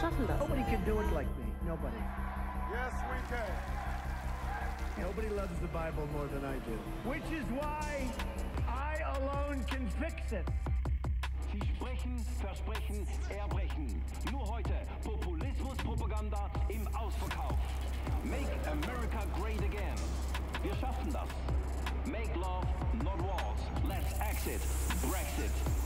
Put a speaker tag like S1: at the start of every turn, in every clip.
S1: schaffen das.
S2: Nobody can do it like me. Nobody.
S3: Yes, we can.
S2: Nobody loves the Bible more than I do. Which is why I alone can fix it.
S4: Sie sprechen, versprechen, erbrechen. Nur heute Populismus-Propaganda im Ausverkauf. Make America great again. Wir schaffen das. Make love, not wars. Let's exit. Brexit.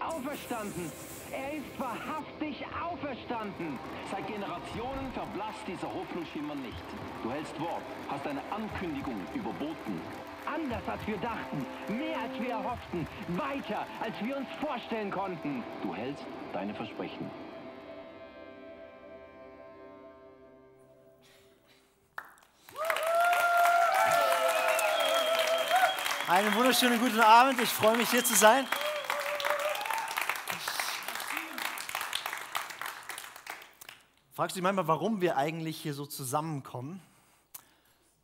S4: Auferstanden! Er ist wahrhaftig auferstanden! Seit Generationen verblasst dieser Hoffnungsschimmer nicht. Du hältst Wort, hast eine Ankündigung überboten. Anders als wir dachten, mehr als wir erhofften, weiter als wir uns vorstellen konnten. Du hältst deine Versprechen.
S5: Einen wunderschönen guten Abend. Ich freue mich hier zu sein. Fragst du dich manchmal, warum wir eigentlich hier so zusammenkommen?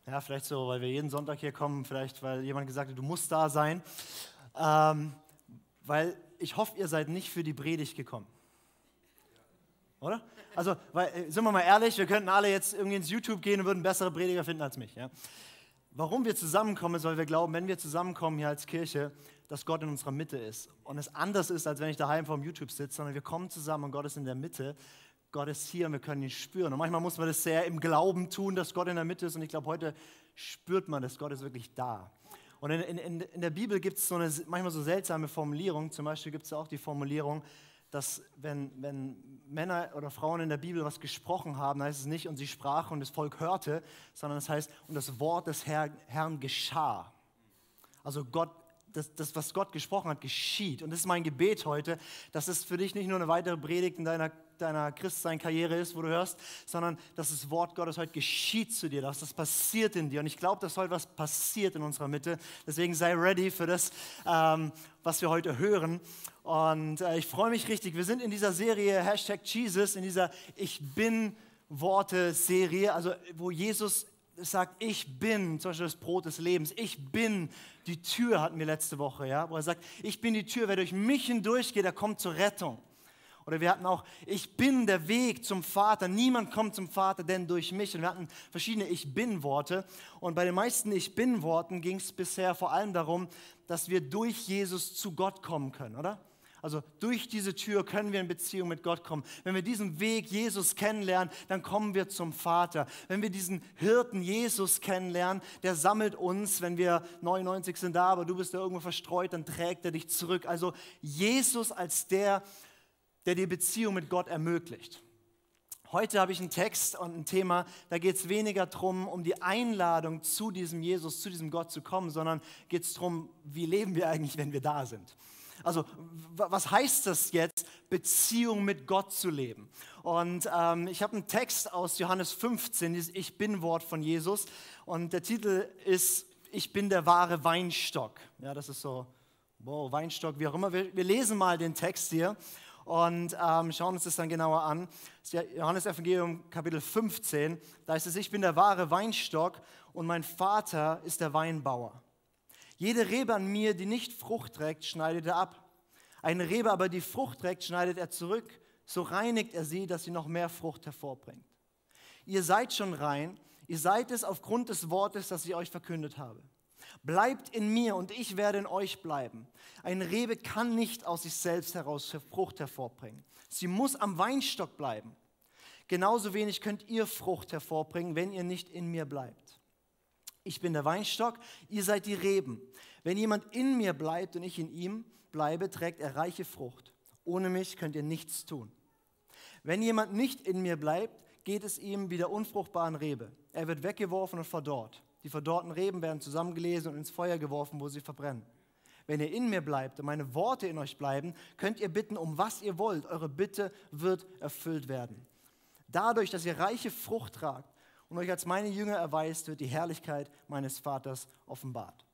S5: Ja, vielleicht so, weil wir jeden Sonntag hier kommen, vielleicht weil jemand gesagt hat, du musst da sein. Ähm, weil ich hoffe, ihr seid nicht für die Predigt gekommen. Oder? Also, weil, äh, sind wir mal ehrlich, wir könnten alle jetzt irgendwie ins YouTube gehen und würden bessere Prediger finden als mich. Ja? Warum wir zusammenkommen, ist, weil wir glauben, wenn wir zusammenkommen hier als Kirche, dass Gott in unserer Mitte ist. Und es anders ist, als wenn ich daheim vor dem YouTube sitze, sondern wir kommen zusammen und Gott ist in der Mitte. Gott ist hier und wir können ihn spüren. Und manchmal muss man das sehr im Glauben tun, dass Gott in der Mitte ist. Und ich glaube, heute spürt man, dass Gott ist wirklich da. Und in, in, in der Bibel gibt es so eine, manchmal so seltsame Formulierung. Zum Beispiel gibt es auch die Formulierung, dass wenn, wenn Männer oder Frauen in der Bibel was gesprochen haben, heißt es nicht, und sie sprachen und das Volk hörte, sondern es heißt, und das Wort des Herr, Herrn geschah. Also Gott, das, das, was Gott gesprochen hat, geschieht. Und das ist mein Gebet heute, dass es für dich nicht nur eine weitere Predigt in deiner, deiner Christsein-Karriere ist, wo du hörst, sondern dass das Wort Gottes heute geschieht zu dir, dass das passiert in dir. Und ich glaube, dass heute was passiert in unserer Mitte. Deswegen sei ready für das, ähm, was wir heute hören. Und äh, ich freue mich richtig. Wir sind in dieser Serie Hashtag Jesus, in dieser Ich bin Worte-Serie, also wo Jesus sagt, ich bin zum Beispiel das Brot des Lebens, ich bin die Tür, hatten wir letzte Woche, ja, wo er sagt, ich bin die Tür, wer durch mich hindurchgeht, der kommt zur Rettung. Oder wir hatten auch, ich bin der Weg zum Vater. Niemand kommt zum Vater, denn durch mich. Und wir hatten verschiedene Ich bin-Worte. Und bei den meisten Ich bin-Worten ging es bisher vor allem darum, dass wir durch Jesus zu Gott kommen können, oder? Also durch diese Tür können wir in Beziehung mit Gott kommen. Wenn wir diesen Weg Jesus kennenlernen, dann kommen wir zum Vater. Wenn wir diesen Hirten Jesus kennenlernen, der sammelt uns, wenn wir 99 sind da, aber du bist da irgendwo verstreut, dann trägt er dich zurück. Also Jesus als der, der die Beziehung mit Gott ermöglicht. Heute habe ich einen Text und ein Thema, da geht es weniger darum, um die Einladung zu diesem Jesus, zu diesem Gott zu kommen, sondern geht es darum, wie leben wir eigentlich, wenn wir da sind. Also was heißt das jetzt, Beziehung mit Gott zu leben? Und ähm, ich habe einen Text aus Johannes 15, dieses Ich bin-Wort von Jesus. Und der Titel ist Ich bin der wahre Weinstock. Ja, das ist so, wow, Weinstock, wie auch immer. Wir, wir lesen mal den Text hier und ähm, schauen uns das dann genauer an. Das Johannes Evangelium Kapitel 15. Da heißt es, ich bin der wahre Weinstock und mein Vater ist der Weinbauer. Jede Rebe an mir, die nicht Frucht trägt, schneidet er ab. Eine Rebe aber, die Frucht trägt, schneidet er zurück. So reinigt er sie, dass sie noch mehr Frucht hervorbringt. Ihr seid schon rein, ihr seid es aufgrund des Wortes, das ich euch verkündet habe. Bleibt in mir und ich werde in euch bleiben. Eine Rebe kann nicht aus sich selbst heraus Frucht hervorbringen. Sie muss am Weinstock bleiben. Genauso wenig könnt ihr Frucht hervorbringen, wenn ihr nicht in mir bleibt. Ich bin der Weinstock, ihr seid die Reben. Wenn jemand in mir bleibt und ich in ihm bleibe, trägt er reiche Frucht. Ohne mich könnt ihr nichts tun. Wenn jemand nicht in mir bleibt, geht es ihm wie der unfruchtbaren Rebe. Er wird weggeworfen und verdorrt. Die verdorrten Reben werden zusammengelesen und ins Feuer geworfen, wo sie verbrennen. Wenn ihr in mir bleibt und meine Worte in euch bleiben, könnt ihr bitten, um was ihr wollt. Eure Bitte wird erfüllt werden. Dadurch, dass ihr reiche Frucht tragt und euch als meine Jünger erweist, wird die Herrlichkeit meines Vaters offenbart.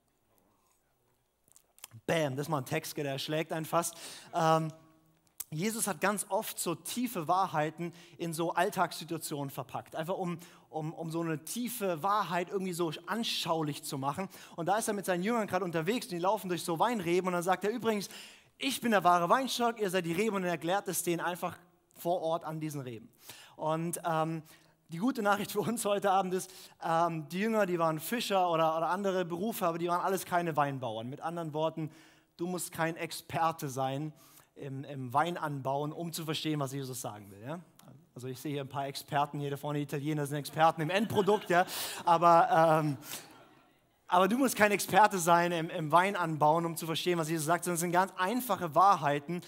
S5: Bam, das ist mal ein Text, der erschlägt einen fast. Ähm, Jesus hat ganz oft so tiefe Wahrheiten in so Alltagssituationen verpackt, einfach um, um, um so eine tiefe Wahrheit irgendwie so anschaulich zu machen. Und da ist er mit seinen Jüngern gerade unterwegs und die laufen durch so Weinreben und dann sagt er übrigens, ich bin der wahre Weinstock, ihr seid die Reben und er erklärt es denen einfach vor Ort an diesen Reben. Und ähm, die gute Nachricht für uns heute Abend ist, ähm, die Jünger, die waren Fischer oder, oder andere Berufe, aber die waren alles keine Weinbauern. Mit anderen Worten, du musst kein Experte sein im, im Weinanbauen, um zu verstehen, was Jesus sagen will. Ja? Also ich sehe hier ein paar Experten, hier da vorne Italiener sind Experten im Endprodukt, ja? aber, ähm, aber du musst kein Experte sein im, im Weinanbauen, um zu verstehen, was Jesus sagt, sondern es sind ganz einfache Wahrheiten.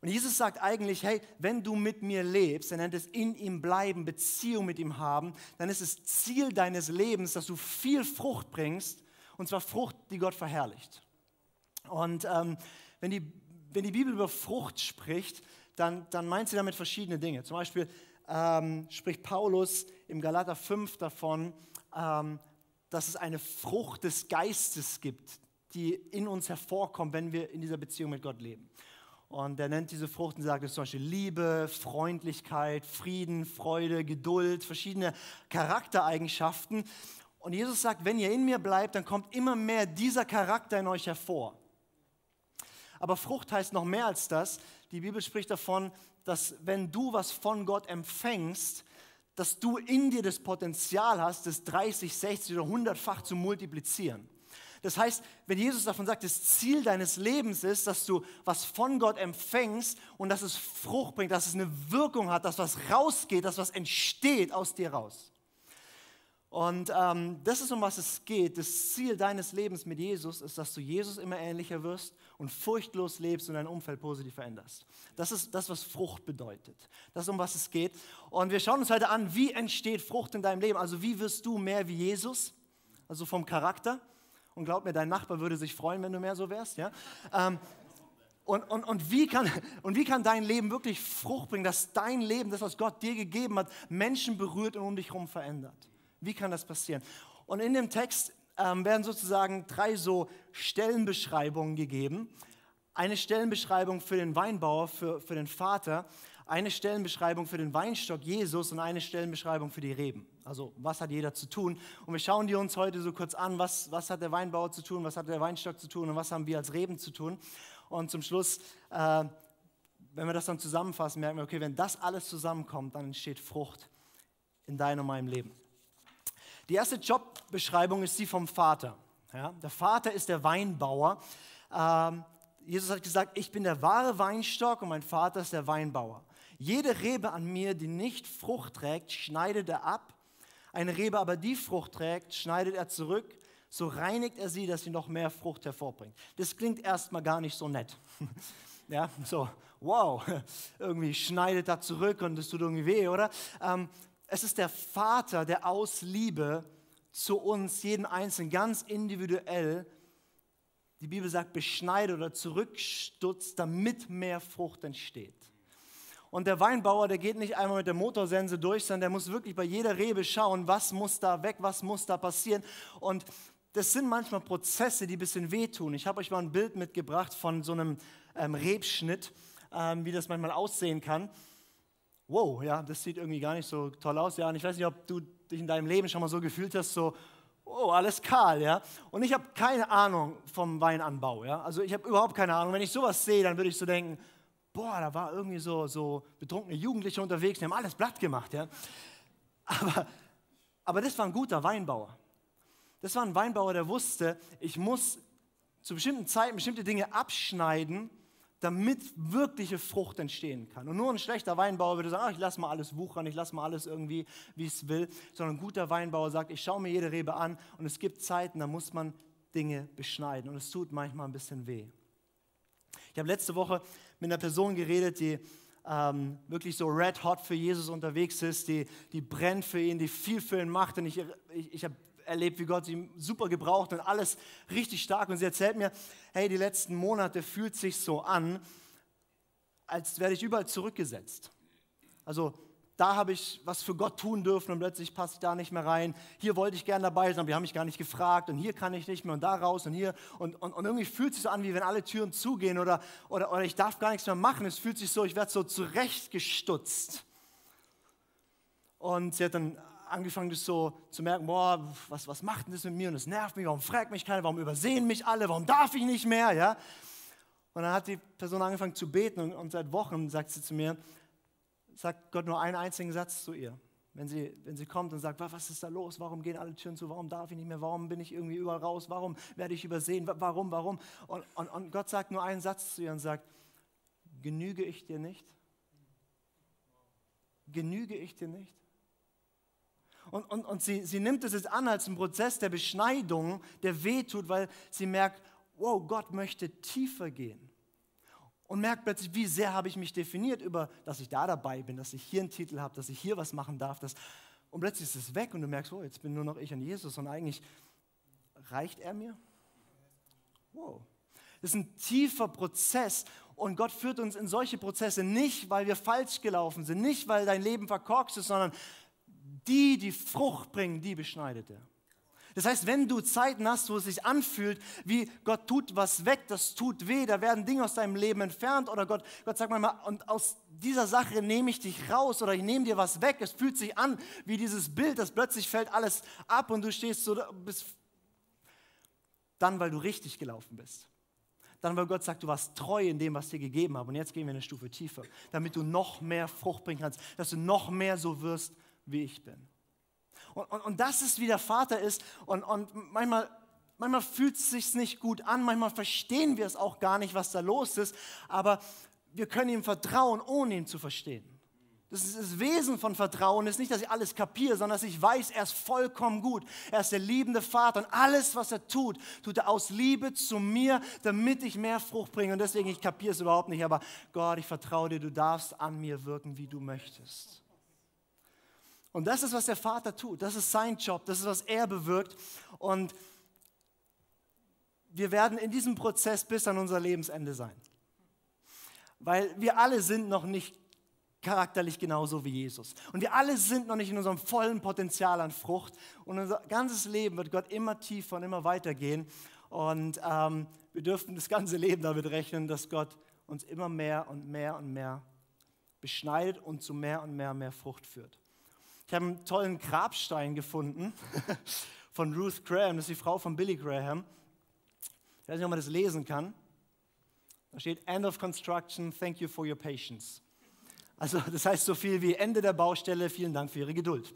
S5: Und Jesus sagt eigentlich, hey, wenn du mit mir lebst, er nennt es in ihm bleiben, Beziehung mit ihm haben, dann ist es Ziel deines Lebens, dass du viel Frucht bringst, und zwar Frucht, die Gott verherrlicht. Und ähm, wenn die wenn die Bibel über Frucht spricht, dann, dann meint sie damit verschiedene Dinge. Zum Beispiel ähm, spricht Paulus im Galater 5 davon, ähm, dass es eine Frucht des Geistes gibt, die in uns hervorkommt, wenn wir in dieser Beziehung mit Gott leben. Und er nennt diese Frucht und sagt, es zum Beispiel Liebe, Freundlichkeit, Frieden, Freude, Geduld, verschiedene Charaktereigenschaften. Und Jesus sagt, wenn ihr in mir bleibt, dann kommt immer mehr dieser Charakter in euch hervor. Aber Frucht heißt noch mehr als das. Die Bibel spricht davon, dass wenn du was von Gott empfängst, dass du in dir das Potenzial hast, das 30, 60 oder 100-fach zu multiplizieren. Das heißt, wenn Jesus davon sagt, das Ziel deines Lebens ist, dass du was von Gott empfängst und dass es Frucht bringt, dass es eine Wirkung hat, dass was rausgeht, dass was entsteht aus dir raus. Und ähm, das ist, um was es geht. Das Ziel deines Lebens mit Jesus ist, dass du Jesus immer ähnlicher wirst und furchtlos lebst und dein Umfeld positiv veränderst. Das ist das, was Frucht bedeutet. Das um was es geht. Und wir schauen uns heute an, wie entsteht Frucht in deinem Leben. Also wie wirst du mehr wie Jesus? Also vom Charakter. Und glaub mir, dein Nachbar würde sich freuen, wenn du mehr so wärst. Ja? Ähm, und, und, und, wie kann, und wie kann dein Leben wirklich Frucht bringen, dass dein Leben, das, was Gott dir gegeben hat, Menschen berührt und um dich herum verändert? Wie kann das passieren? Und in dem Text ähm, werden sozusagen drei so Stellenbeschreibungen gegeben. Eine Stellenbeschreibung für den Weinbauer, für, für den Vater, eine Stellenbeschreibung für den Weinstock Jesus und eine Stellenbeschreibung für die Reben. Also was hat jeder zu tun? Und wir schauen die uns heute so kurz an, was, was hat der Weinbauer zu tun, was hat der Weinstock zu tun und was haben wir als Reben zu tun. Und zum Schluss, äh, wenn wir das dann zusammenfassen, merken wir, okay, wenn das alles zusammenkommt, dann entsteht Frucht in deinem und meinem Leben. Die erste Jobbeschreibung ist die vom Vater. Ja, der Vater ist der Weinbauer. Ähm, Jesus hat gesagt, ich bin der wahre Weinstock und mein Vater ist der Weinbauer. Jede Rebe an mir, die nicht Frucht trägt, schneidet er ab. Eine Rebe aber, die Frucht trägt, schneidet er zurück. So reinigt er sie, dass sie noch mehr Frucht hervorbringt. Das klingt erstmal gar nicht so nett. Ja, so, wow, irgendwie schneidet er zurück und es tut irgendwie weh, oder? Ähm, es ist der Vater, der aus Liebe zu uns, jeden Einzelnen, ganz individuell, die Bibel sagt, beschneidet oder zurückstutzt, damit mehr Frucht entsteht. Und der Weinbauer, der geht nicht einmal mit der Motorsense durch, sondern der muss wirklich bei jeder Rebe schauen, was muss da weg, was muss da passieren. Und das sind manchmal Prozesse, die ein bisschen wehtun. Ich habe euch mal ein Bild mitgebracht von so einem ähm, Rebschnitt, ähm, wie das manchmal aussehen kann wow, ja, das sieht irgendwie gar nicht so toll aus. Ja, und ich weiß nicht, ob du dich in deinem Leben schon mal so gefühlt hast, so, oh, alles kahl, ja. Und ich habe keine Ahnung vom Weinanbau, ja. Also ich habe überhaupt keine Ahnung. Wenn ich sowas sehe, dann würde ich so denken, boah, da war irgendwie so, so betrunkene Jugendliche unterwegs, die haben alles platt gemacht, ja. Aber, aber das war ein guter Weinbauer. Das war ein Weinbauer, der wusste, ich muss zu bestimmten Zeiten bestimmte Dinge abschneiden, damit wirkliche Frucht entstehen kann. Und nur ein schlechter Weinbauer würde sagen, ach, ich lasse mal alles wuchern, ich lasse mal alles irgendwie, wie es will, sondern ein guter Weinbauer sagt, ich schaue mir jede Rebe an und es gibt Zeiten, da muss man Dinge beschneiden und es tut manchmal ein bisschen weh. Ich habe letzte Woche mit einer Person geredet, die ähm, wirklich so red hot für Jesus unterwegs ist, die, die brennt für ihn, die viel für ihn macht. Und ich, ich, ich habe erlebt, wie Gott sie super gebraucht und alles richtig stark. Und sie erzählt mir, hey, die letzten Monate fühlt sich so an, als werde ich überall zurückgesetzt. Also da habe ich was für Gott tun dürfen und plötzlich passe ich da nicht mehr rein. Hier wollte ich gerne dabei sein, aber die haben mich gar nicht gefragt und hier kann ich nicht mehr und da raus und hier. Und, und, und irgendwie fühlt es sich so an, wie wenn alle Türen zugehen oder, oder, oder ich darf gar nichts mehr machen. Es fühlt sich so, ich werde so zurechtgestutzt. Und sie hat dann angefangen, das so zu merken, boah, was, was macht denn das mit mir? Und es nervt mich, warum fragt mich keiner, warum übersehen mich alle, warum darf ich nicht mehr? Ja? Und dann hat die Person angefangen zu beten und, und seit Wochen sagt sie zu mir, sagt Gott nur einen einzigen Satz zu ihr. Wenn sie, wenn sie kommt und sagt, was ist da los? Warum gehen alle Türen zu? Warum darf ich nicht mehr? Warum bin ich irgendwie überall raus? Warum werde ich übersehen? Warum, warum? Und, und, und Gott sagt nur einen Satz zu ihr und sagt, genüge ich dir nicht? Genüge ich dir nicht? Und, und, und sie, sie nimmt es jetzt an als einen Prozess der Beschneidung, der wehtut, weil sie merkt, wow, Gott möchte tiefer gehen und merkt plötzlich, wie sehr habe ich mich definiert über, dass ich da dabei bin, dass ich hier einen Titel habe, dass ich hier was machen darf. Dass, und plötzlich ist es weg und du merkst, oh, jetzt bin nur noch ich und Jesus und eigentlich reicht er mir? Wow. Das ist ein tiefer Prozess und Gott führt uns in solche Prozesse nicht, weil wir falsch gelaufen sind, nicht, weil dein Leben verkorkst ist, sondern die, die Frucht bringen, die beschneidet er. Das heißt, wenn du Zeiten hast, wo es sich anfühlt, wie Gott tut was weg, das tut weh, da werden Dinge aus deinem Leben entfernt oder Gott, Gott sagt manchmal, und aus dieser Sache nehme ich dich raus oder ich nehme dir was weg. Es fühlt sich an wie dieses Bild, das plötzlich fällt alles ab und du stehst so, bist dann, weil du richtig gelaufen bist. Dann, weil Gott sagt, du warst treu in dem, was ich dir gegeben habe. Und jetzt gehen wir eine Stufe tiefer, damit du noch mehr Frucht bringen kannst, dass du noch mehr so wirst, wie ich bin. Und, und, und das ist, wie der Vater ist. Und, und manchmal, manchmal fühlt es sich nicht gut an, manchmal verstehen wir es auch gar nicht, was da los ist. Aber wir können ihm vertrauen, ohne ihn zu verstehen. Das, ist das Wesen von Vertrauen ist nicht, dass ich alles kapiere, sondern dass ich weiß, er ist vollkommen gut. Er ist der liebende Vater und alles, was er tut, tut er aus Liebe zu mir, damit ich mehr Frucht bringe. Und deswegen, ich kapiere es überhaupt nicht, aber Gott, ich vertraue dir, du darfst an mir wirken, wie du möchtest. Und das ist, was der Vater tut. Das ist sein Job. Das ist, was er bewirkt. Und wir werden in diesem Prozess bis an unser Lebensende sein. Weil wir alle sind noch nicht charakterlich genauso wie Jesus. Und wir alle sind noch nicht in unserem vollen Potenzial an Frucht. Und unser ganzes Leben wird Gott immer tiefer und immer weiter gehen. Und ähm, wir dürfen das ganze Leben damit rechnen, dass Gott uns immer mehr und mehr und mehr beschneidet und zu mehr und mehr und mehr Frucht führt. Ich habe einen tollen Grabstein gefunden von Ruth Graham, das ist die Frau von Billy Graham. Ich weiß nicht, ob man das lesen kann. Da steht End of Construction, thank you for your patience. Also das heißt so viel wie Ende der Baustelle, vielen Dank für Ihre Geduld.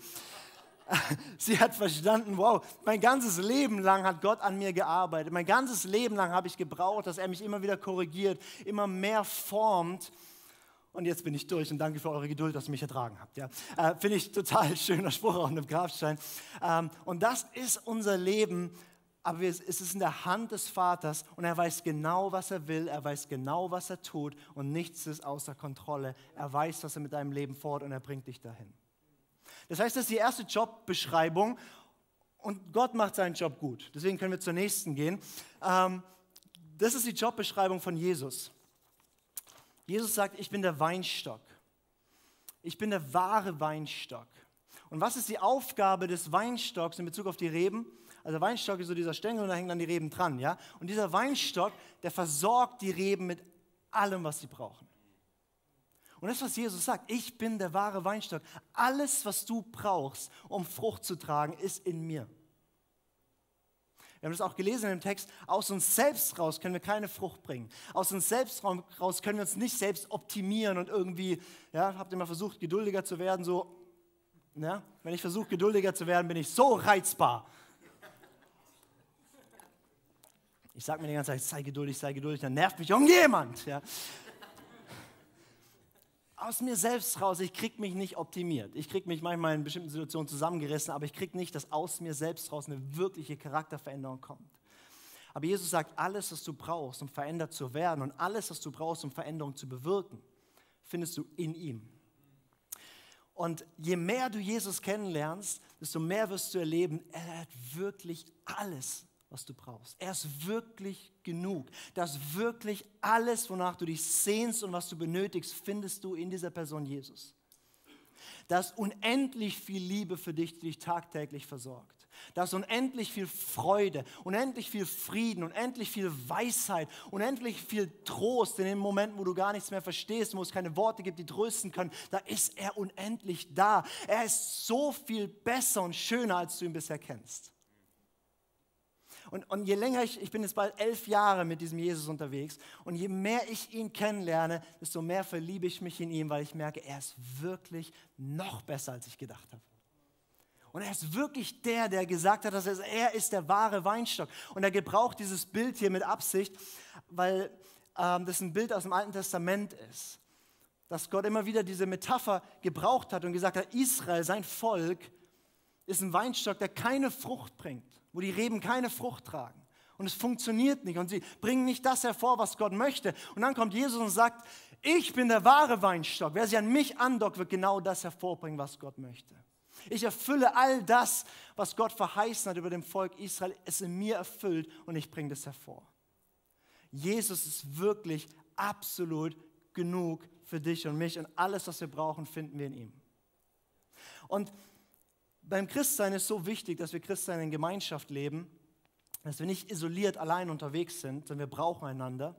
S5: Sie hat verstanden, wow, mein ganzes Leben lang hat Gott an mir gearbeitet. Mein ganzes Leben lang habe ich gebraucht, dass er mich immer wieder korrigiert, immer mehr formt und jetzt bin ich durch und danke für eure Geduld, dass ihr mich ertragen habt. Ja. Äh, Finde ich total schöner Spruch auch in dem Grabstein. Ähm, und das ist unser Leben, aber es ist in der Hand des Vaters und er weiß genau, was er will, er weiß genau, was er tut und nichts ist außer Kontrolle. Er weiß, was er mit deinem Leben fordert und er bringt dich dahin. Das heißt, das ist die erste Jobbeschreibung und Gott macht seinen Job gut. Deswegen können wir zur nächsten gehen. Ähm, das ist die Jobbeschreibung von Jesus. Jesus sagt, ich bin der Weinstock. Ich bin der wahre Weinstock. Und was ist die Aufgabe des Weinstocks in Bezug auf die Reben? Also der Weinstock ist so dieser Stängel und da hängen dann die Reben dran, ja? Und dieser Weinstock, der versorgt die Reben mit allem, was sie brauchen. Und das, was Jesus sagt, ich bin der wahre Weinstock. Alles, was du brauchst, um Frucht zu tragen, ist in mir. Wir haben das auch gelesen im Text. Aus uns selbst raus können wir keine Frucht bringen. Aus uns selbst raus können wir uns nicht selbst optimieren und irgendwie, ja, habt ihr mal versucht, geduldiger zu werden? So, ja, wenn ich versuche, geduldiger zu werden, bin ich so reizbar. Ich sage mir die ganze Zeit, sei geduldig, sei geduldig, dann nervt mich irgendjemand. Ja aus mir selbst raus, ich kriege mich nicht optimiert. Ich kriege mich manchmal in bestimmten Situationen zusammengerissen, aber ich kriege nicht, dass aus mir selbst raus eine wirkliche Charakterveränderung kommt. Aber Jesus sagt, alles, was du brauchst, um verändert zu werden und alles, was du brauchst, um Veränderung zu bewirken, findest du in ihm. Und je mehr du Jesus kennenlernst, desto mehr wirst du erleben, er hat wirklich alles was du brauchst. Er ist wirklich genug. Das wirklich alles, wonach du dich sehnst und was du benötigst, findest du in dieser Person Jesus. Da ist unendlich viel Liebe für dich, die dich tagtäglich versorgt. Da ist unendlich viel Freude, unendlich viel Frieden, unendlich viel Weisheit, unendlich viel Trost in den Momenten, wo du gar nichts mehr verstehst, wo es keine Worte gibt, die trösten können. Da ist er unendlich da. Er ist so viel besser und schöner, als du ihn bisher kennst. Und, und je länger ich, ich bin jetzt bald elf Jahre mit diesem Jesus unterwegs, und je mehr ich ihn kennenlerne, desto mehr verliebe ich mich in ihn, weil ich merke, er ist wirklich noch besser, als ich gedacht habe. Und er ist wirklich der, der gesagt hat, dass er, er ist der wahre Weinstock. Und er gebraucht dieses Bild hier mit Absicht, weil ähm, das ein Bild aus dem Alten Testament ist. Dass Gott immer wieder diese Metapher gebraucht hat und gesagt hat, Israel, sein Volk, ist ein Weinstock, der keine Frucht bringt wo die Reben keine Frucht tragen. Und es funktioniert nicht und sie bringen nicht das hervor, was Gott möchte. Und dann kommt Jesus und sagt, ich bin der wahre Weinstock. Wer sich an mich andockt, wird genau das hervorbringen, was Gott möchte. Ich erfülle all das, was Gott verheißen hat über dem Volk Israel, es in mir erfüllt und ich bringe das hervor. Jesus ist wirklich absolut genug für dich und mich und alles, was wir brauchen, finden wir in ihm. Und beim Christsein ist so wichtig, dass wir Christsein in Gemeinschaft leben, dass wir nicht isoliert allein unterwegs sind, sondern wir brauchen einander.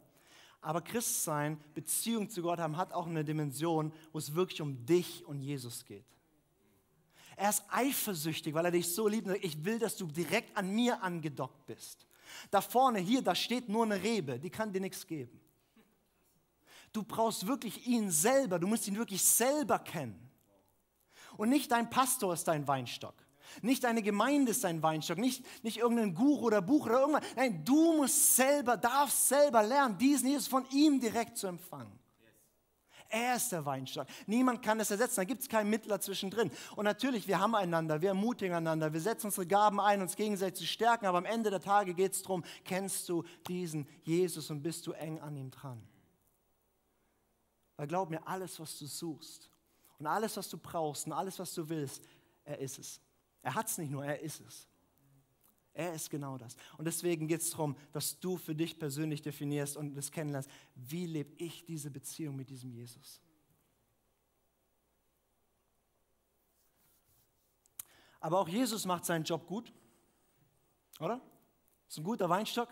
S5: Aber Christsein, Beziehung zu Gott haben, hat auch eine Dimension, wo es wirklich um dich und Jesus geht. Er ist eifersüchtig, weil er dich so liebt. Ich will, dass du direkt an mir angedockt bist. Da vorne, hier, da steht nur eine Rebe, die kann dir nichts geben. Du brauchst wirklich ihn selber, du musst ihn wirklich selber kennen. Und nicht dein Pastor ist dein Weinstock. Nicht deine Gemeinde ist dein Weinstock, nicht, nicht irgendein Guru oder Buch oder irgendwas. Nein, du musst selber, darfst selber lernen, diesen Jesus von ihm direkt zu empfangen. Er ist der Weinstock. Niemand kann das ersetzen. Da gibt es keinen Mittler zwischendrin. Und natürlich, wir haben einander, wir ermutigen einander, wir setzen unsere Gaben ein, uns gegenseitig zu stärken. Aber am Ende der Tage geht es darum, kennst du diesen Jesus und bist du eng an ihm dran? Weil glaub mir, alles, was du suchst, und alles, was du brauchst und alles, was du willst, er ist es. Er hat es nicht nur, er ist es. Er ist genau das. Und deswegen geht es darum, dass du für dich persönlich definierst und das kennenlernst. Wie lebe ich diese Beziehung mit diesem Jesus? Aber auch Jesus macht seinen Job gut, oder? Ist ein guter Weinstock.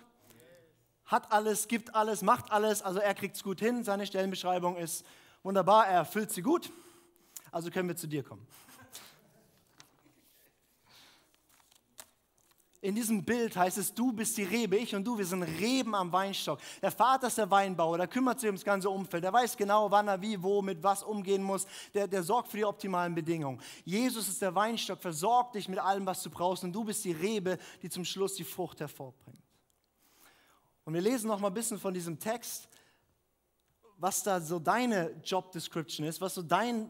S5: Hat alles, gibt alles, macht alles. Also er kriegt es gut hin. Seine Stellenbeschreibung ist wunderbar. Er erfüllt sie gut. Also können wir zu dir kommen. In diesem Bild heißt es, du bist die Rebe, ich und du, wir sind Reben am Weinstock. Der Vater ist der Weinbauer, der kümmert sich ums ganze Umfeld, der weiß genau, wann er wie, wo, mit was umgehen muss, der, der sorgt für die optimalen Bedingungen. Jesus ist der Weinstock, versorgt dich mit allem, was du brauchst und du bist die Rebe, die zum Schluss die Frucht hervorbringt. Und wir lesen noch mal ein bisschen von diesem Text, was da so deine Job Description ist, was so dein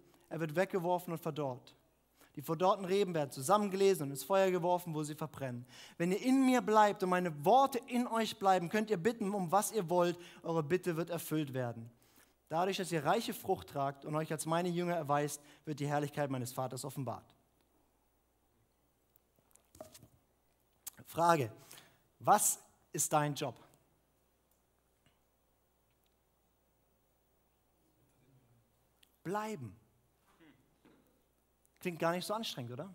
S5: er wird weggeworfen und verdorrt. Die verdorrten Reben werden zusammengelesen und ins Feuer geworfen, wo sie verbrennen. Wenn ihr in mir bleibt und meine Worte in euch bleiben, könnt ihr bitten, um was ihr wollt. Eure Bitte wird erfüllt werden. Dadurch, dass ihr reiche Frucht tragt und euch als meine Jünger erweist, wird die Herrlichkeit meines Vaters offenbart. Frage, was ist dein Job? Bleiben. Klingt gar nicht so anstrengend, oder?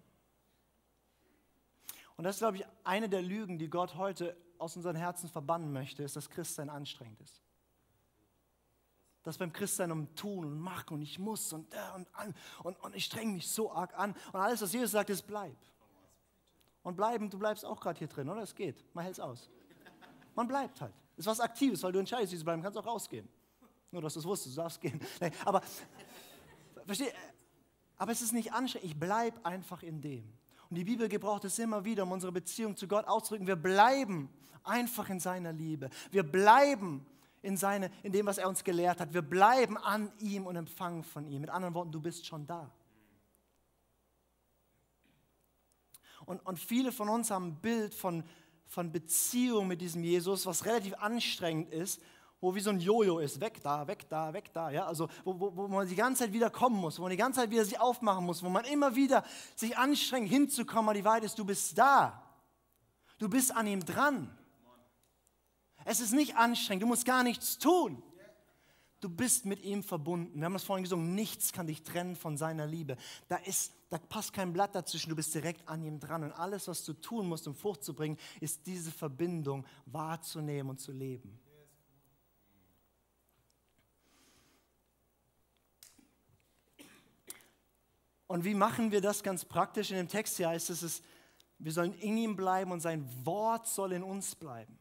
S5: Und das ist, glaube ich, eine der Lügen, die Gott heute aus unseren Herzen verbannen möchte, ist, dass Christsein anstrengend ist. Dass beim Christsein um tun und machen und ich muss und, und, und, und ich strenge mich so arg an. Und alles, was Jesus sagt, ist bleib. Und bleiben, du bleibst auch gerade hier drin, oder? Es geht. Man hält es aus. Man bleibt halt. Ist was Aktives, weil du entscheidest, wie zu bleiben, kannst auch rausgehen. Nur, dass du es wusstest, du darfst gehen. Nee, aber, verstehe, aber es ist nicht anstrengend. Ich bleibe einfach in dem. Und die Bibel gebraucht es immer wieder, um unsere Beziehung zu Gott auszudrücken. Wir bleiben einfach in seiner Liebe. Wir bleiben in, seine, in dem, was er uns gelehrt hat. Wir bleiben an ihm und empfangen von ihm. Mit anderen Worten, du bist schon da. Und, und viele von uns haben ein Bild von, von Beziehung mit diesem Jesus, was relativ anstrengend ist, wo wie so ein Jojo ist, weg da, weg da, weg da, ja, also wo, wo, wo man die ganze Zeit wieder kommen muss, wo man die ganze Zeit wieder sich aufmachen muss, wo man immer wieder sich anstrengt hinzukommen, aber die Wahrheit ist, du bist da, du bist an ihm dran. Es ist nicht anstrengend, du musst gar nichts tun. Du bist mit ihm verbunden. Wir haben das vorhin gesungen, nichts kann dich trennen von seiner Liebe. Da, ist, da passt kein Blatt dazwischen, du bist direkt an ihm dran. Und alles, was du tun musst, um Frucht zu bringen, ist diese Verbindung wahrzunehmen und zu leben. Und wie machen wir das ganz praktisch? In dem Text hier heißt es, wir sollen in ihm bleiben und sein Wort soll in uns bleiben.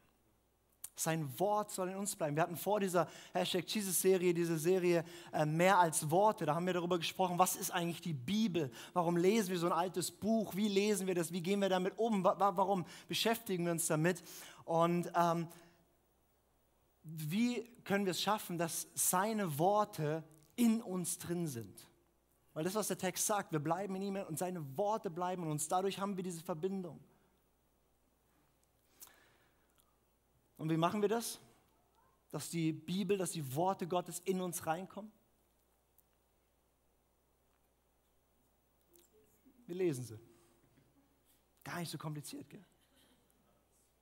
S5: Sein Wort soll in uns bleiben. Wir hatten vor dieser Hashtag Jesus-Serie, diese Serie äh, mehr als Worte. Da haben wir darüber gesprochen, was ist eigentlich die Bibel? Warum lesen wir so ein altes Buch? Wie lesen wir das? Wie gehen wir damit um? Warum beschäftigen wir uns damit? Und ähm, wie können wir es schaffen, dass seine Worte in uns drin sind? Weil das, was der Text sagt, wir bleiben in ihm und seine Worte bleiben in uns. Dadurch haben wir diese Verbindung. Und wie machen wir das? Dass die Bibel, dass die Worte Gottes in uns reinkommen? Wir lesen sie. Gar nicht so kompliziert, gell?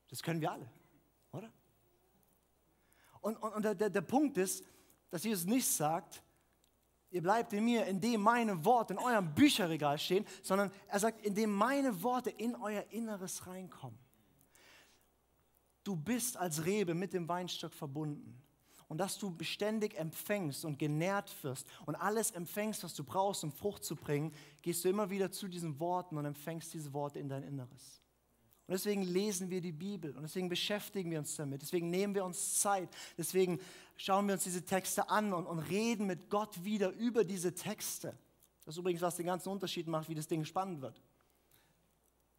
S5: Das können wir alle, oder? Und, und, und der, der Punkt ist, dass Jesus nicht sagt, ihr bleibt in mir, indem meine Worte in eurem Bücherregal stehen, sondern er sagt, indem meine Worte in euer Inneres reinkommen. Du bist als Rebe mit dem Weinstock verbunden. Und dass du beständig empfängst und genährt wirst und alles empfängst, was du brauchst, um Frucht zu bringen, gehst du immer wieder zu diesen Worten und empfängst diese Worte in dein Inneres. Und deswegen lesen wir die Bibel und deswegen beschäftigen wir uns damit. Deswegen nehmen wir uns Zeit. Deswegen schauen wir uns diese Texte an und, und reden mit Gott wieder über diese Texte. Das ist übrigens, was den ganzen Unterschied macht, wie das Ding spannend wird.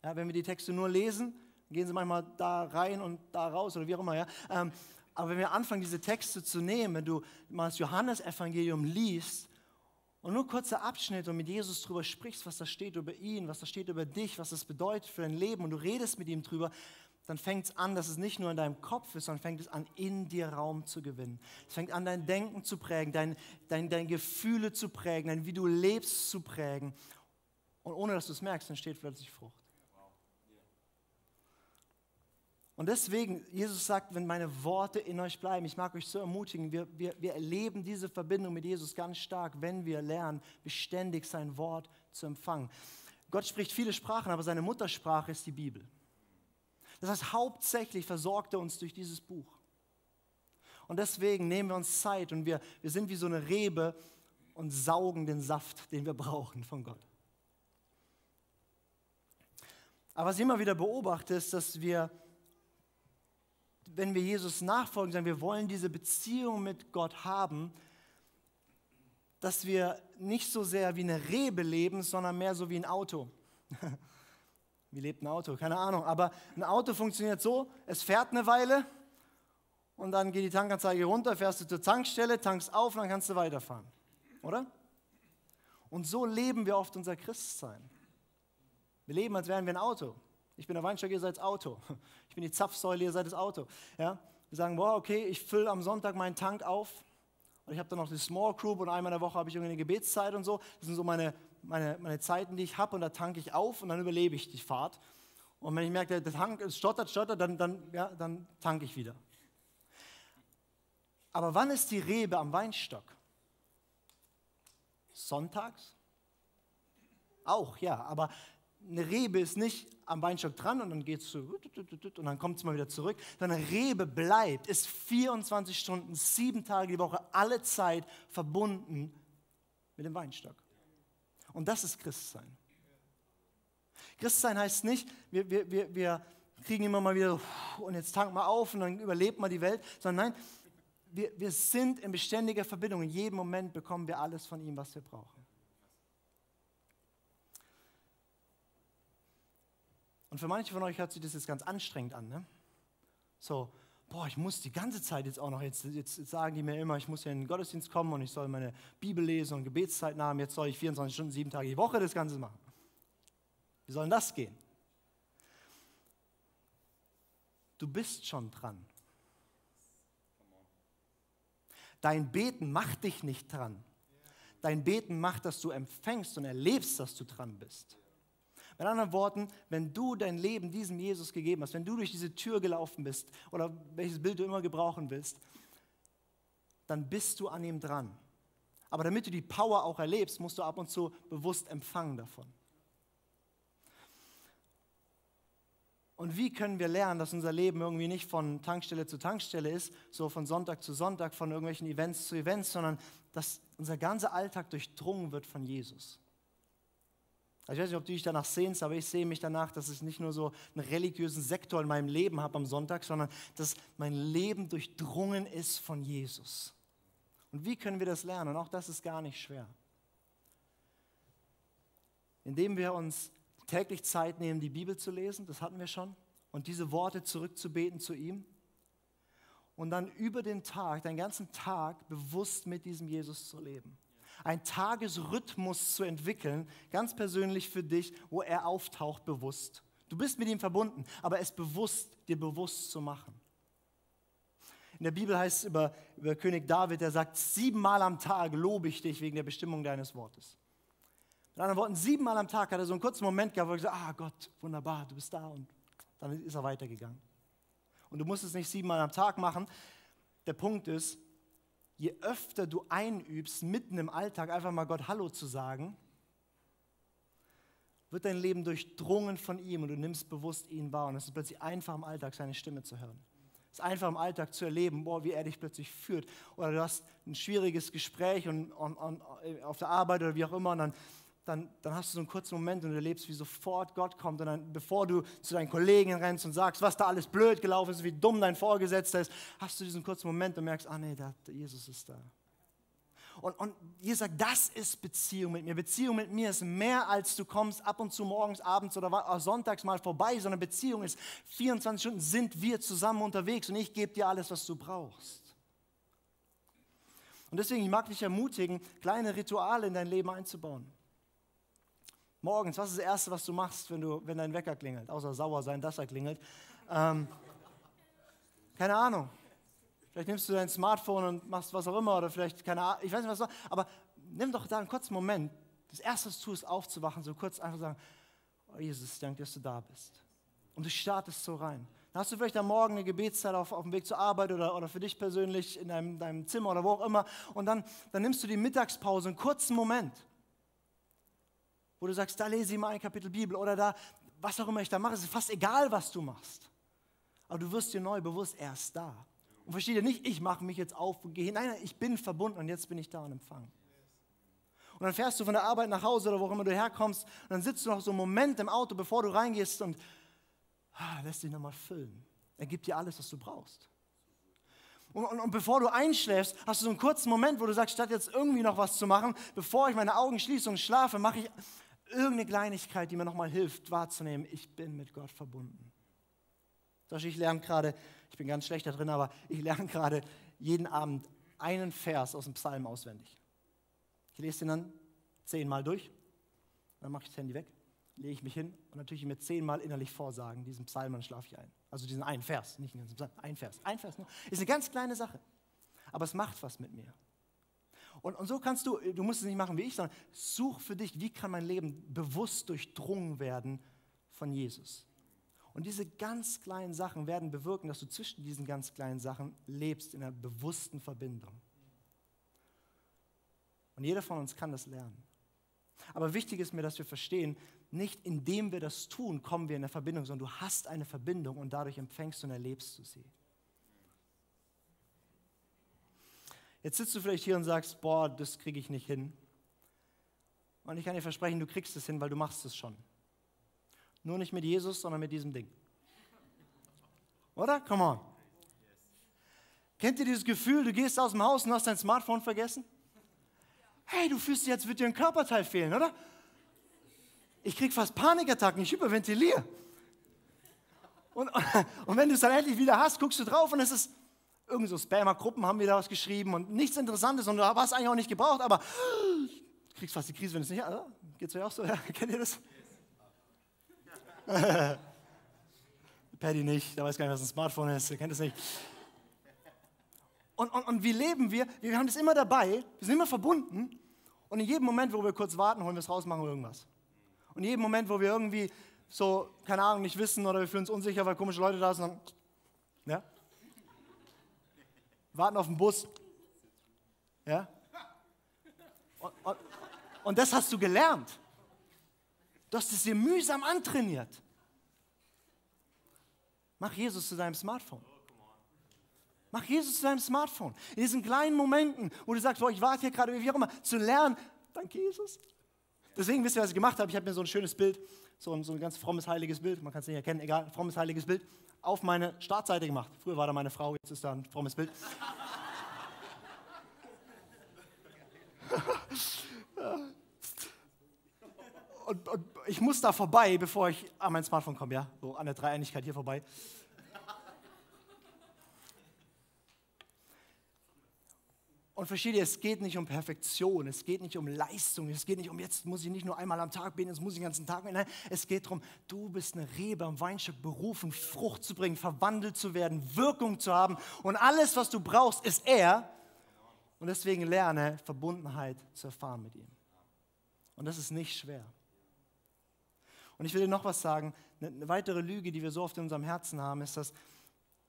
S5: Ja, wenn wir die Texte nur lesen, gehen sie manchmal da rein und da raus oder wie auch immer. Ja? Ähm, aber wenn wir anfangen, diese Texte zu nehmen, wenn du mal das Johannesevangelium liest und nur kurze Abschnitte und mit Jesus drüber sprichst, was da steht über ihn, was da steht über dich, was das bedeutet für dein Leben und du redest mit ihm drüber, dann fängt es an, dass es nicht nur in deinem Kopf ist, sondern fängt es an, in dir Raum zu gewinnen. Es fängt an, dein Denken zu prägen, dein, dein, dein Gefühle zu prägen, dein wie du lebst zu prägen. Und ohne dass du es merkst, entsteht plötzlich Frucht. Und deswegen, Jesus sagt, wenn meine Worte in euch bleiben, ich mag euch so ermutigen, wir, wir, wir erleben diese Verbindung mit Jesus ganz stark, wenn wir lernen, beständig sein Wort zu empfangen. Gott spricht viele Sprachen, aber seine Muttersprache ist die Bibel. Das heißt, hauptsächlich versorgt er uns durch dieses Buch. Und deswegen nehmen wir uns Zeit und wir, wir sind wie so eine Rebe und saugen den Saft, den wir brauchen von Gott. Aber was ich immer wieder beobachte, ist, dass wir wenn wir Jesus nachfolgen, sagen, wir wollen diese Beziehung mit Gott haben, dass wir nicht so sehr wie eine Rebe leben, sondern mehr so wie ein Auto. wie lebt ein Auto? Keine Ahnung. Aber ein Auto funktioniert so, es fährt eine Weile und dann geht die Tankanzeige runter, fährst du zur Tankstelle, tankst auf und dann kannst du weiterfahren. Oder? Und so leben wir oft unser Christsein. Wir leben, als wären wir ein Auto. Ich bin der Weinstock, ihr seid das Auto. Ich bin die Zapfsäule, ihr seid das Auto. Ja? Wir sagen, boah, okay, ich fülle am Sonntag meinen Tank auf. Und ich habe dann noch die Small Group und einmal in der Woche habe ich irgendwie eine Gebetszeit und so. Das sind so meine, meine, meine Zeiten, die ich habe und da tanke ich auf und dann überlebe ich die Fahrt. Und wenn ich merke, der Tank stottert, stottert, dann, dann, ja, dann tanke ich wieder. Aber wann ist die Rebe am Weinstock? Sonntags? Auch, ja, aber eine Rebe ist nicht am Weinstock dran und dann geht es so und dann kommt es mal wieder zurück, sondern eine Rebe bleibt, ist 24 Stunden, sieben Tage die Woche, alle Zeit verbunden mit dem Weinstock. Und das ist Christsein. Christsein heißt nicht, wir, wir, wir, wir kriegen immer mal wieder und jetzt tanken wir auf und dann überlebt man die Welt, sondern nein, wir, wir sind in beständiger Verbindung. In jedem Moment bekommen wir alles von ihm, was wir brauchen. Und für manche von euch hört sich das jetzt ganz anstrengend an. Ne? So, boah, ich muss die ganze Zeit jetzt auch noch, jetzt, jetzt, sagen die mir immer, ich muss hier in den Gottesdienst kommen und ich soll meine Bibel lesen und Gebetszeit haben, jetzt soll ich 24 Stunden, sieben Tage die Woche das Ganze machen. Wie soll denn das gehen? Du bist schon dran. Dein Beten macht dich nicht dran. Dein Beten macht, dass du empfängst und erlebst, dass du dran bist. Mit anderen Worten, wenn du dein Leben diesem Jesus gegeben hast, wenn du durch diese Tür gelaufen bist oder welches Bild du immer gebrauchen willst, dann bist du an ihm dran. Aber damit du die Power auch erlebst, musst du ab und zu bewusst empfangen davon. Und wie können wir lernen, dass unser Leben irgendwie nicht von Tankstelle zu Tankstelle ist, so von Sonntag zu Sonntag, von irgendwelchen Events zu Events, sondern dass unser ganzer Alltag durchdrungen wird von Jesus? Also ich weiß nicht, ob du dich danach sehnst, aber ich sehe mich danach, dass ich nicht nur so einen religiösen Sektor in meinem Leben habe am Sonntag, sondern dass mein Leben durchdrungen ist von Jesus. Und wie können wir das lernen? Und auch das ist gar nicht schwer. Indem wir uns täglich Zeit nehmen, die Bibel zu lesen, das hatten wir schon, und diese Worte zurückzubeten zu ihm. Und dann über den Tag, deinen ganzen Tag bewusst mit diesem Jesus zu leben. Ein Tagesrhythmus zu entwickeln, ganz persönlich für dich, wo er auftaucht bewusst. Du bist mit ihm verbunden, aber es bewusst, dir bewusst zu machen. In der Bibel heißt es über, über König David, der sagt, siebenmal am Tag lobe ich dich wegen der Bestimmung deines Wortes. Mit anderen Worten, siebenmal am Tag hat er so einen kurzen Moment gehabt, wo er gesagt ah Gott, wunderbar, du bist da. Und dann ist er weitergegangen. Und du musst es nicht siebenmal am Tag machen. Der Punkt ist, je öfter du einübst, mitten im Alltag einfach mal Gott Hallo zu sagen, wird dein Leben durchdrungen von ihm und du nimmst bewusst ihn wahr. Und es ist plötzlich einfach im Alltag, seine Stimme zu hören. Es ist einfach im Alltag zu erleben, boah, wie er dich plötzlich führt. Oder du hast ein schwieriges Gespräch und, und, und auf der Arbeit oder wie auch immer und dann dann, dann hast du so einen kurzen Moment und du erlebst, wie sofort Gott kommt. Und dann, bevor du zu deinen Kollegen rennst und sagst, was da alles blöd gelaufen ist, wie dumm dein Vorgesetzter ist, hast du diesen kurzen Moment und merkst, ah nee, da, Jesus ist da. Und, und Jesus sagt, das ist Beziehung mit mir. Beziehung mit mir ist mehr, als du kommst ab und zu morgens, abends oder sonntags mal vorbei, sondern Beziehung ist 24 Stunden sind wir zusammen unterwegs und ich gebe dir alles, was du brauchst. Und deswegen, ich mag dich ermutigen, kleine Rituale in dein Leben einzubauen. Morgens, was ist das Erste, was du machst, wenn, du, wenn dein Wecker klingelt? Außer sauer sein, dass er klingelt. Ähm, keine Ahnung. Vielleicht nimmst du dein Smartphone und machst was auch immer oder vielleicht, keine Ahnung, ich weiß nicht, was du Aber nimm doch da einen kurzen Moment. Das Erste, was du tust, aufzuwachen, so kurz einfach sagen, oh Jesus, danke, dass du da bist. Und du startest so rein. Dann hast du vielleicht am Morgen eine Gebetszeit auf, auf dem Weg zur Arbeit oder, oder für dich persönlich in deinem, deinem Zimmer oder wo auch immer. Und dann, dann nimmst du die Mittagspause, einen kurzen Moment wo du sagst, da lese ich mal ein Kapitel Bibel oder da, was auch immer ich da mache, es ist fast egal, was du machst. Aber du wirst dir neu bewusst, er ist da. Und verstehe nicht, ich mache mich jetzt auf und gehe hin. Nein, nein, ich bin verbunden und jetzt bin ich da und empfangen. Und dann fährst du von der Arbeit nach Hause oder wo immer du herkommst und dann sitzt du noch so einen Moment im Auto, bevor du reingehst und ah, lässt dich nochmal füllen. Er gibt dir alles, was du brauchst. Und, und, und, bevor du einschläfst, hast du so einen kurzen Moment, wo du sagst, statt jetzt irgendwie noch was zu machen, bevor ich meine Augen schließe und schlafe, mache ich irgendeine Kleinigkeit, die mir nochmal hilft, wahrzunehmen, ich bin mit Gott verbunden. Ich lerne gerade, ich bin ganz schlecht da drin, aber ich lerne gerade jeden Abend einen Vers aus dem Psalm auswendig. Ich lese den dann zehnmal durch, dann mache ich das Handy weg, lege ich mich hin und natürlich mir zehnmal innerlich vorsagen, diesen Psalm, dann schlafe ich ein. Also diesen einen Vers, nicht den ganzen Psalm, ein Vers, ein Vers. Nur. Ist eine ganz kleine Sache, aber es macht was mit mir. Und, und so kannst du, du musst es nicht machen wie ich, sondern such für dich, wie kann mein Leben bewusst durchdrungen werden von Jesus. Und diese ganz kleinen Sachen werden bewirken, dass du zwischen diesen ganz kleinen Sachen lebst in einer bewussten Verbindung. Und jeder von uns kann das lernen. Aber wichtig ist mir, dass wir verstehen, nicht indem wir das tun, kommen wir in eine Verbindung, sondern du hast eine Verbindung und dadurch empfängst und erlebst du sie. Jetzt sitzt du vielleicht hier und sagst, boah, das kriege ich nicht hin. Und ich kann dir versprechen, du kriegst es hin, weil du machst es schon. Nur nicht mit Jesus, sondern mit diesem Ding. Oder? Come on. Kennt ihr dieses Gefühl, du gehst aus dem Haus und hast dein Smartphone vergessen? Hey, du fühlst dich, als würde dir ein Körperteil fehlen, oder? Ich krieg fast Panikattacken, ich hyperventiliere. Und, und wenn du es dann endlich wieder hast, guckst du drauf und es ist Irgend so Spammer-Gruppen haben wieder was geschrieben und nichts Interessantes und du hast eigentlich auch nicht gebraucht, aber kriegst fast die Krise, wenn es nicht. Also, es euch auch so? Ja, kennt ihr das? Paddy nicht, der weiß gar nicht, was ein Smartphone ist, der kennt es nicht. Und, und, und wie leben wir? Wir haben das immer dabei, wir sind immer verbunden. Und in jedem Moment, wo wir kurz warten, holen wir es raus, machen wir irgendwas. Und in jedem Moment, wo wir irgendwie so, keine Ahnung, nicht wissen oder wir fühlen uns unsicher, weil komische Leute da sind, dann? Warten auf den Bus. Ja? Und, und, und das hast du gelernt. Du hast es dir mühsam antrainiert. Mach Jesus zu deinem Smartphone. Mach Jesus zu deinem Smartphone. In diesen kleinen Momenten, wo du sagst, boah, ich warte hier gerade, wie auch immer, zu lernen, danke Jesus. Deswegen wisst ihr, was ich gemacht habe? Ich habe mir so ein schönes Bild, so ein, so ein ganz frommes, heiliges Bild, man kann es nicht erkennen, egal, frommes, heiliges Bild, auf meine Startseite gemacht. Früher war da meine Frau, jetzt ist da ein frommes Bild. und, und, ich muss da vorbei, bevor ich an mein Smartphone komme, ja, so an der Dreieinigkeit hier vorbei. Und versteht ihr, es geht nicht um Perfektion, es geht nicht um Leistung, es geht nicht um, jetzt muss ich nicht nur einmal am Tag beten, jetzt muss ich den ganzen Tag beten. Nein, es geht darum, du bist eine Rebe am Weinstock berufen, Frucht zu bringen, verwandelt zu werden, Wirkung zu haben. Und alles, was du brauchst, ist er. Und deswegen lerne, Verbundenheit zu erfahren mit ihm. Und das ist nicht schwer. Und ich will dir noch was sagen. Eine weitere Lüge, die wir so oft in unserem Herzen haben, ist, dass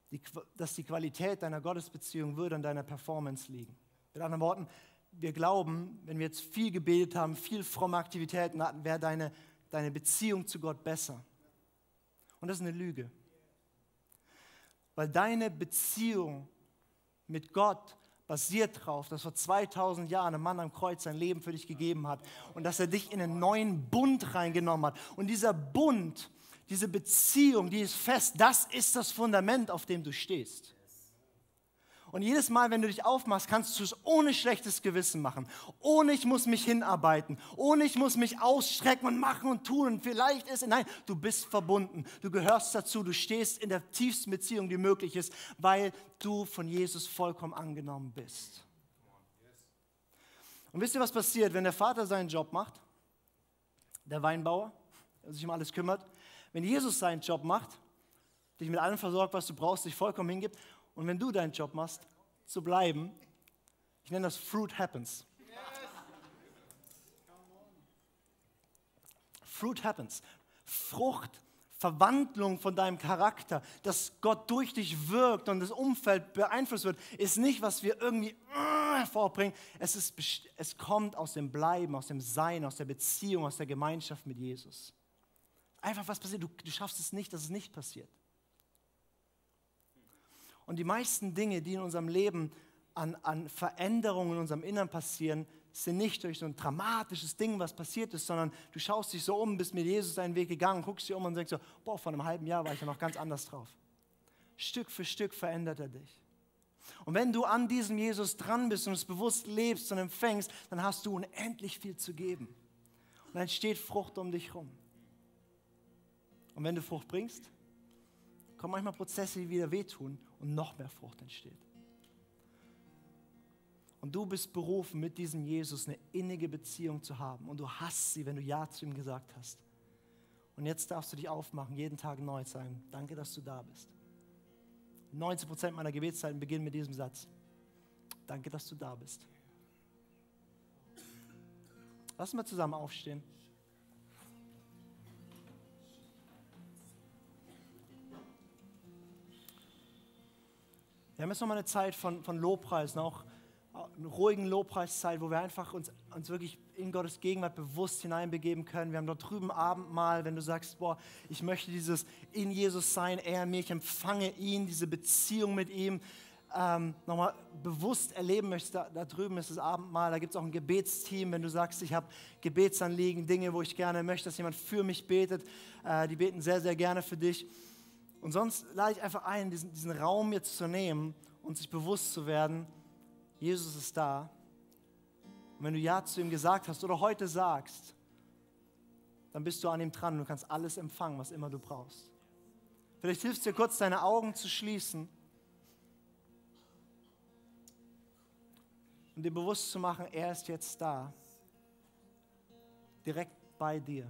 S5: die, dass die Qualität deiner Gottesbeziehung würde an deiner Performance liegen. Mit anderen Worten, wir glauben, wenn wir jetzt viel gebetet haben, viel fromme Aktivitäten hatten, wäre deine, deine Beziehung zu Gott besser. Und das ist eine Lüge. Weil deine Beziehung mit Gott basiert darauf, dass vor 2000 Jahren ein Mann am Kreuz sein Leben für dich gegeben hat und dass er dich in einen neuen Bund reingenommen hat. Und dieser Bund, diese Beziehung, die ist fest, das ist das Fundament, auf dem du stehst. Und jedes Mal, wenn du dich aufmachst, kannst du es ohne schlechtes Gewissen machen. Ohne ich muss mich hinarbeiten. Ohne ich muss mich ausstrecken und machen und tun. Und vielleicht ist, nein, du bist verbunden. Du gehörst dazu. Du stehst in der tiefsten Beziehung, die möglich ist, weil du von Jesus vollkommen angenommen bist. Und wisst ihr, was passiert, wenn der Vater seinen Job macht? Der Weinbauer, der sich um alles kümmert. Wenn Jesus seinen Job macht, dich mit allem versorgt, was du brauchst, dich vollkommen hingibt und wenn du deinen Job machst, zu bleiben, ich nenne das Fruit Happens. Fruit Happens. Frucht, Verwandlung von deinem Charakter, dass Gott durch dich wirkt und das Umfeld beeinflusst wird, ist nicht, was wir irgendwie äh, hervorbringen. Es, ist, es kommt aus dem Bleiben, aus dem Sein, aus der Beziehung, aus der Gemeinschaft mit Jesus. Einfach was passiert. Du, du schaffst es nicht, dass es nicht passiert. Und die meisten Dinge, die in unserem Leben an, an Veränderungen in unserem Innern passieren, sind nicht durch so ein dramatisches Ding, was passiert ist, sondern du schaust dich so um, bist mit Jesus deinen Weg gegangen, guckst dich um und denkst so, boah, vor einem halben Jahr war ich ja noch ganz anders drauf. Stück für Stück verändert er dich. Und wenn du an diesem Jesus dran bist und es bewusst lebst und empfängst, dann hast du unendlich viel zu geben. Und dann steht Frucht um dich rum. Und wenn du Frucht bringst, kommen manchmal Prozesse, die wieder wehtun und noch mehr Frucht entsteht. Und du bist berufen, mit diesem Jesus eine innige Beziehung zu haben. Und du hast sie, wenn du Ja zu ihm gesagt hast. Und jetzt darfst du dich aufmachen, jeden Tag neu sagen, danke, dass du da bist. 90 Prozent meiner Gebetszeiten beginnen mit diesem Satz. Danke, dass du da bist. Lass mal zusammen aufstehen. Wir haben jetzt nochmal eine Zeit von, von Lobpreisen, auch eine ruhigen Lobpreiszeit, wo wir einfach uns, uns wirklich in Gottes Gegenwart bewusst hineinbegeben können. Wir haben dort drüben Abendmahl, wenn du sagst, boah, ich möchte dieses in Jesus sein, er mir, ich empfange ihn, diese Beziehung mit ihm, ähm, nochmal bewusst erleben möchtest, da, da drüben ist das Abendmahl, da gibt es auch ein Gebetsteam, wenn du sagst, ich habe Gebetsanliegen, Dinge, wo ich gerne möchte, dass jemand für mich betet, äh, die beten sehr, sehr gerne für dich. Und sonst lade ich einfach ein, diesen, diesen Raum jetzt zu nehmen und sich bewusst zu werden, Jesus ist da. Und wenn du Ja zu ihm gesagt hast oder heute sagst, dann bist du an ihm dran und du kannst alles empfangen, was immer du brauchst. Vielleicht hilft es dir kurz, deine Augen zu schließen und dir bewusst zu machen, er ist jetzt da, direkt bei dir.